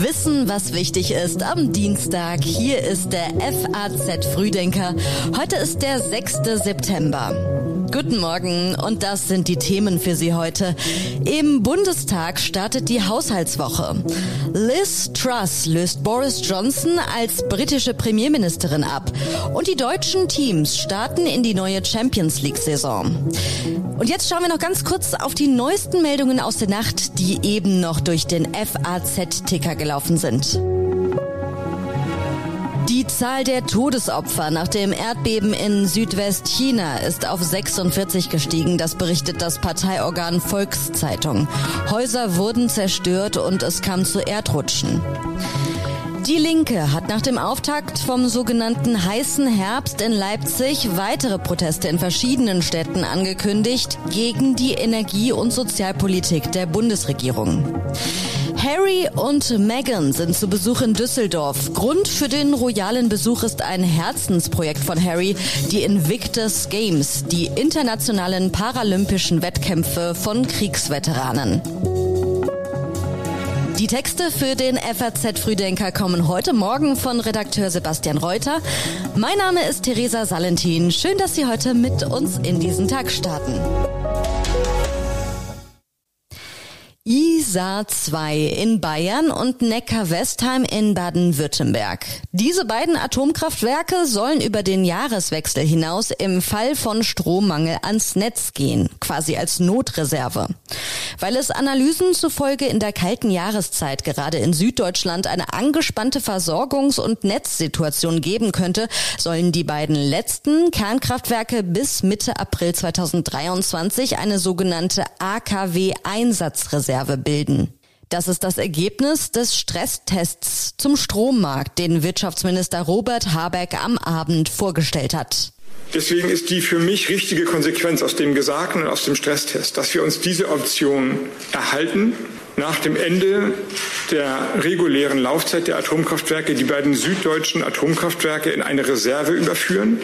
Wissen, was wichtig ist am Dienstag. Hier ist der FAZ Frühdenker. Heute ist der 6. September. Guten Morgen und das sind die Themen für Sie heute. Im Bundestag startet die Haushaltswoche. Liz Truss löst Boris Johnson als britische Premierministerin ab und die deutschen Teams starten in die neue Champions League Saison. Und jetzt schauen wir noch ganz kurz auf die neuesten Meldungen aus der Nacht, die eben noch durch den FAZ-Ticker gelaufen sind. Die Zahl der Todesopfer nach dem Erdbeben in Südwestchina ist auf 46 gestiegen. Das berichtet das Parteiorgan Volkszeitung. Häuser wurden zerstört und es kam zu Erdrutschen. Die Linke hat nach dem Auftakt vom sogenannten heißen Herbst in Leipzig weitere Proteste in verschiedenen Städten angekündigt gegen die Energie- und Sozialpolitik der Bundesregierung. Harry und Meghan sind zu Besuch in Düsseldorf. Grund für den royalen Besuch ist ein Herzensprojekt von Harry, die Invictus Games, die internationalen paralympischen Wettkämpfe von Kriegsveteranen. Die Texte für den FAZ Frühdenker kommen heute Morgen von Redakteur Sebastian Reuter. Mein Name ist Theresa Salentin. Schön, dass Sie heute mit uns in diesen Tag starten. Isar 2 in Bayern und Neckar-Westheim in Baden-Württemberg. Diese beiden Atomkraftwerke sollen über den Jahreswechsel hinaus im Fall von Strommangel ans Netz gehen, quasi als Notreserve. Weil es Analysen zufolge in der kalten Jahreszeit gerade in Süddeutschland eine angespannte Versorgungs- und Netzsituation geben könnte, sollen die beiden letzten Kernkraftwerke bis Mitte April 2023 eine sogenannte AKW-Einsatzreserve Reserve bilden. Das ist das Ergebnis des Stresstests zum Strommarkt, den Wirtschaftsminister Robert Habeck am Abend vorgestellt hat. Deswegen ist die für mich richtige Konsequenz aus dem Gesagten und aus dem Stresstest, dass wir uns diese Option erhalten, nach dem Ende der regulären Laufzeit der Atomkraftwerke die beiden süddeutschen Atomkraftwerke in eine Reserve überführen,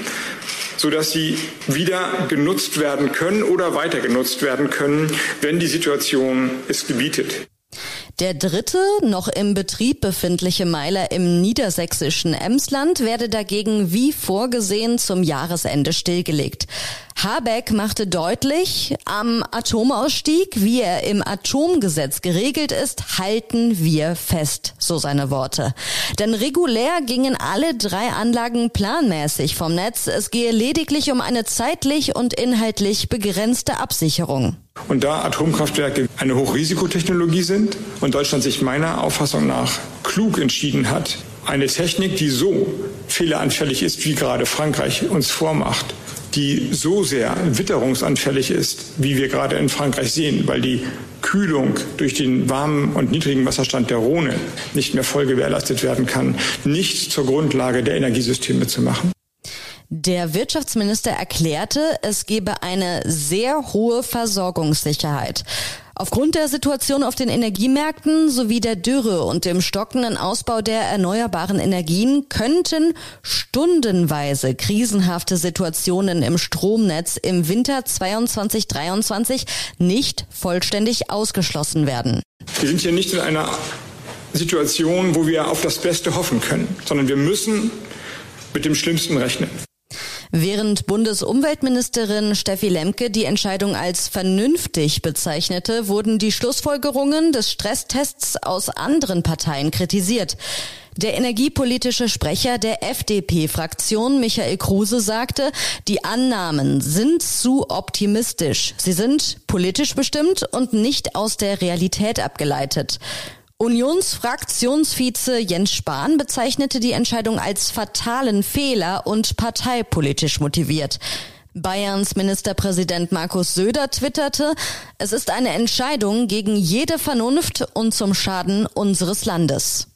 sodass sie wieder genutzt werden können oder weiter genutzt werden können, wenn die Situation es gebietet. Der dritte, noch im Betrieb befindliche Meiler im niedersächsischen Emsland werde dagegen wie vorgesehen zum Jahresende stillgelegt. Habeck machte deutlich, am Atomausstieg, wie er im Atomgesetz geregelt ist, halten wir fest, so seine Worte. Denn regulär gingen alle drei Anlagen planmäßig vom Netz. Es gehe lediglich um eine zeitlich und inhaltlich begrenzte Absicherung. Und da Atomkraftwerke eine Hochrisikotechnologie sind und Deutschland sich meiner Auffassung nach klug entschieden hat, eine Technik, die so fehleranfällig ist, wie gerade Frankreich uns vormacht, die so sehr witterungsanfällig ist, wie wir gerade in Frankreich sehen, weil die Kühlung durch den warmen und niedrigen Wasserstand der Rhone nicht mehr voll gewährleistet werden kann, nicht zur Grundlage der Energiesysteme zu machen. Der Wirtschaftsminister erklärte, es gebe eine sehr hohe Versorgungssicherheit. Aufgrund der Situation auf den Energiemärkten sowie der Dürre und dem stockenden Ausbau der erneuerbaren Energien könnten stundenweise krisenhafte Situationen im Stromnetz im Winter 22-23 nicht vollständig ausgeschlossen werden. Wir sind hier nicht in einer Situation, wo wir auf das Beste hoffen können, sondern wir müssen mit dem Schlimmsten rechnen. Während Bundesumweltministerin Steffi Lemke die Entscheidung als vernünftig bezeichnete, wurden die Schlussfolgerungen des Stresstests aus anderen Parteien kritisiert. Der energiepolitische Sprecher der FDP-Fraktion, Michael Kruse, sagte, die Annahmen sind zu optimistisch. Sie sind politisch bestimmt und nicht aus der Realität abgeleitet. Unionsfraktionsvize Jens Spahn bezeichnete die Entscheidung als fatalen Fehler und parteipolitisch motiviert. Bayerns Ministerpräsident Markus Söder twitterte, es ist eine Entscheidung gegen jede Vernunft und zum Schaden unseres Landes.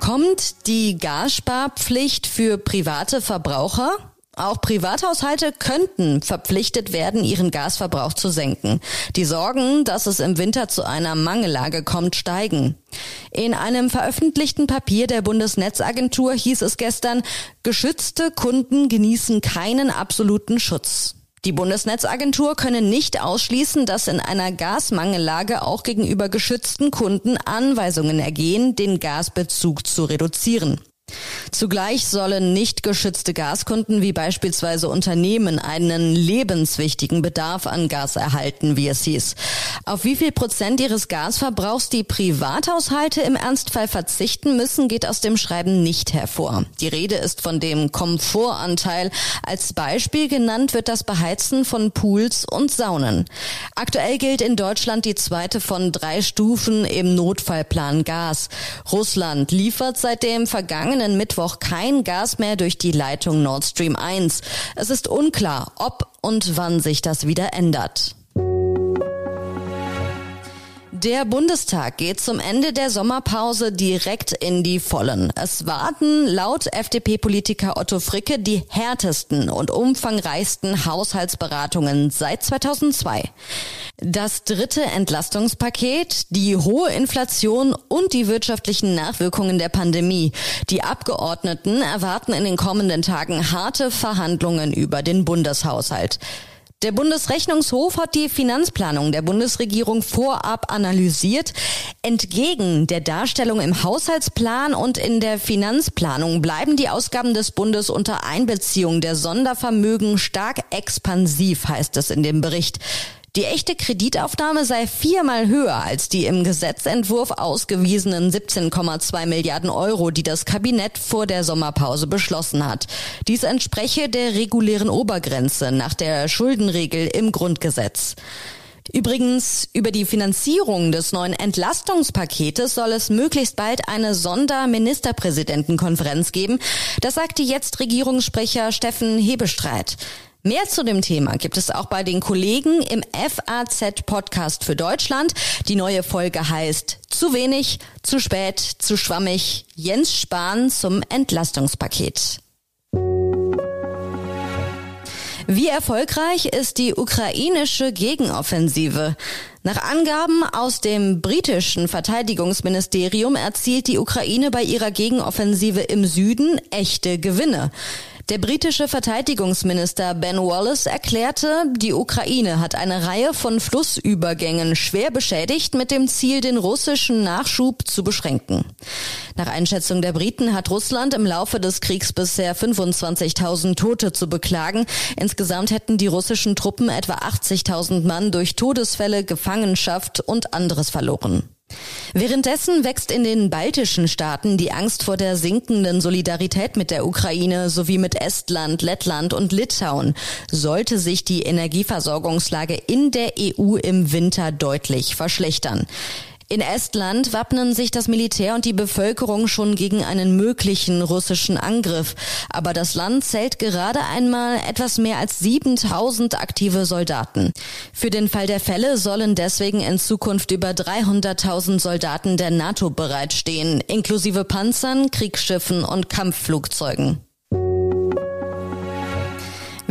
Kommt die Gassparpflicht für private Verbraucher? Auch Privathaushalte könnten verpflichtet werden, ihren Gasverbrauch zu senken. Die Sorgen, dass es im Winter zu einer Mangellage kommt, steigen. In einem veröffentlichten Papier der Bundesnetzagentur hieß es gestern, geschützte Kunden genießen keinen absoluten Schutz. Die Bundesnetzagentur könne nicht ausschließen, dass in einer Gasmangellage auch gegenüber geschützten Kunden Anweisungen ergehen, den Gasbezug zu reduzieren. Zugleich sollen nicht geschützte Gaskunden wie beispielsweise Unternehmen einen lebenswichtigen Bedarf an Gas erhalten, wie es hieß. Auf wie viel Prozent ihres Gasverbrauchs die Privathaushalte im Ernstfall verzichten müssen, geht aus dem Schreiben nicht hervor. Die Rede ist von dem Komfortanteil. Als Beispiel genannt wird das Beheizen von Pools und Saunen. Aktuell gilt in Deutschland die zweite von drei Stufen im Notfallplan Gas. Russland liefert seit dem vergangenen vergangenen Mittwoch kein Gas mehr durch die Leitung Nord Stream 1. Es ist unklar, ob und wann sich das wieder ändert. Der Bundestag geht zum Ende der Sommerpause direkt in die Vollen. Es warten laut FDP-Politiker Otto Fricke die härtesten und umfangreichsten Haushaltsberatungen seit 2002. Das dritte Entlastungspaket, die hohe Inflation und die wirtschaftlichen Nachwirkungen der Pandemie. Die Abgeordneten erwarten in den kommenden Tagen harte Verhandlungen über den Bundeshaushalt. Der Bundesrechnungshof hat die Finanzplanung der Bundesregierung vorab analysiert. Entgegen der Darstellung im Haushaltsplan und in der Finanzplanung bleiben die Ausgaben des Bundes unter Einbeziehung der Sondervermögen stark expansiv, heißt es in dem Bericht. Die echte Kreditaufnahme sei viermal höher als die im Gesetzentwurf ausgewiesenen 17,2 Milliarden Euro, die das Kabinett vor der Sommerpause beschlossen hat. Dies entspreche der regulären Obergrenze nach der Schuldenregel im Grundgesetz. Übrigens, über die Finanzierung des neuen Entlastungspaketes soll es möglichst bald eine Sonderministerpräsidentenkonferenz geben. Das sagte jetzt Regierungssprecher Steffen Hebestreit. Mehr zu dem Thema gibt es auch bei den Kollegen im FAZ Podcast für Deutschland. Die neue Folge heißt Zu wenig, zu spät, zu schwammig. Jens Spahn zum Entlastungspaket. Wie erfolgreich ist die ukrainische Gegenoffensive? Nach Angaben aus dem britischen Verteidigungsministerium erzielt die Ukraine bei ihrer Gegenoffensive im Süden echte Gewinne. Der britische Verteidigungsminister Ben Wallace erklärte, die Ukraine hat eine Reihe von Flussübergängen schwer beschädigt mit dem Ziel, den russischen Nachschub zu beschränken. Nach Einschätzung der Briten hat Russland im Laufe des Kriegs bisher 25.000 Tote zu beklagen. Insgesamt hätten die russischen Truppen etwa 80.000 Mann durch Todesfälle, Gefangenschaft und anderes verloren. Währenddessen wächst in den baltischen Staaten die Angst vor der sinkenden Solidarität mit der Ukraine sowie mit Estland, Lettland und Litauen, sollte sich die Energieversorgungslage in der EU im Winter deutlich verschlechtern. In Estland wappnen sich das Militär und die Bevölkerung schon gegen einen möglichen russischen Angriff. Aber das Land zählt gerade einmal etwas mehr als 7000 aktive Soldaten. Für den Fall der Fälle sollen deswegen in Zukunft über 300.000 Soldaten der NATO bereitstehen, inklusive Panzern, Kriegsschiffen und Kampfflugzeugen.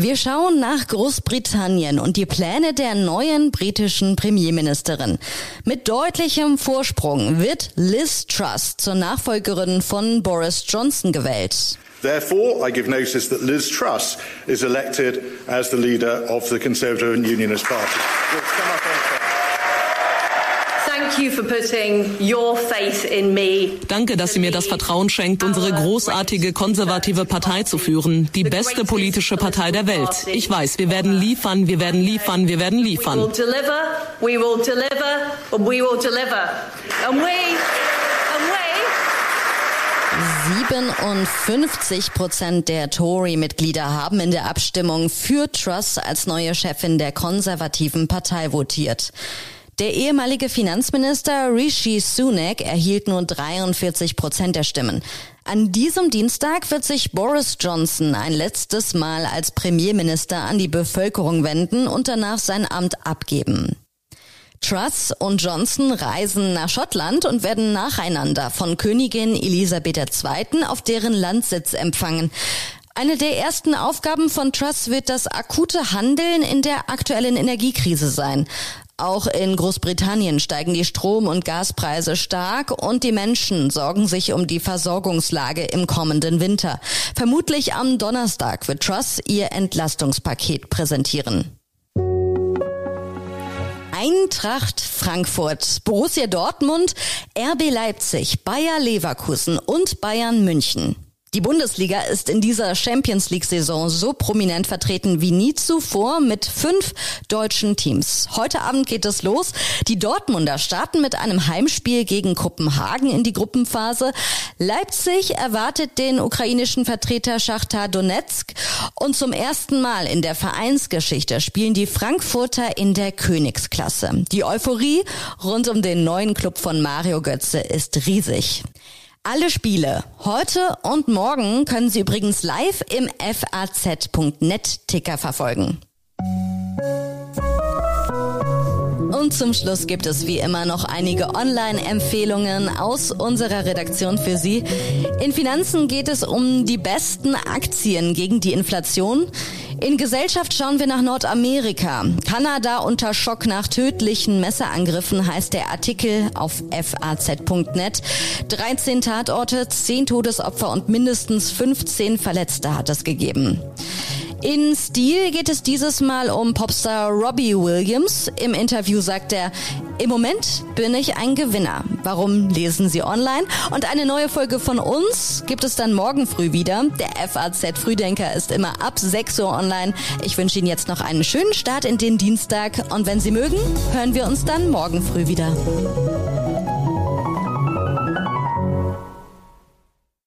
Wir schauen nach Großbritannien und die Pläne der neuen britischen Premierministerin. Mit deutlichem Vorsprung wird Liz Truss zur Nachfolgerin von Boris Johnson gewählt. Therefore, I give notice that Liz Truss is elected as the leader of the Conservative and Unionist Party. Danke, dass sie mir das Vertrauen schenkt, unsere großartige konservative Partei zu führen, die beste politische Partei der Welt. Ich weiß, wir werden liefern, wir werden liefern, wir werden liefern. 57 Prozent der Tory-Mitglieder haben in der Abstimmung für Truss als neue Chefin der konservativen Partei votiert. Der ehemalige Finanzminister Rishi Sunak erhielt nur 43 Prozent der Stimmen. An diesem Dienstag wird sich Boris Johnson ein letztes Mal als Premierminister an die Bevölkerung wenden und danach sein Amt abgeben. Truss und Johnson reisen nach Schottland und werden nacheinander von Königin Elisabeth II. auf deren Landsitz empfangen. Eine der ersten Aufgaben von Truss wird das akute Handeln in der aktuellen Energiekrise sein. Auch in Großbritannien steigen die Strom- und Gaspreise stark und die Menschen sorgen sich um die Versorgungslage im kommenden Winter. Vermutlich am Donnerstag wird Truss ihr Entlastungspaket präsentieren. Eintracht Frankfurt, Borussia Dortmund, RB Leipzig, Bayer Leverkusen und Bayern München. Die Bundesliga ist in dieser Champions League-Saison so prominent vertreten wie nie zuvor mit fünf deutschen Teams. Heute Abend geht es los. Die Dortmunder starten mit einem Heimspiel gegen Kopenhagen in die Gruppenphase. Leipzig erwartet den ukrainischen Vertreter Schachtar Donetsk. Und zum ersten Mal in der Vereinsgeschichte spielen die Frankfurter in der Königsklasse. Die Euphorie rund um den neuen Club von Mario Götze ist riesig. Alle Spiele heute und morgen können Sie übrigens live im faz.net Ticker verfolgen. Und zum Schluss gibt es wie immer noch einige Online-Empfehlungen aus unserer Redaktion für Sie. In Finanzen geht es um die besten Aktien gegen die Inflation. In Gesellschaft schauen wir nach Nordamerika. Kanada unter Schock nach tödlichen Messerangriffen heißt der Artikel auf faz.net. 13 Tatorte, 10 Todesopfer und mindestens 15 Verletzte hat es gegeben. In Stil geht es dieses Mal um Popstar Robbie Williams. Im Interview sagt er, im Moment bin ich ein Gewinner. Warum lesen Sie online? Und eine neue Folge von uns gibt es dann morgen früh wieder. Der FAZ Frühdenker ist immer ab 6 Uhr online. Ich wünsche Ihnen jetzt noch einen schönen Start in den Dienstag und wenn Sie mögen, hören wir uns dann morgen früh wieder.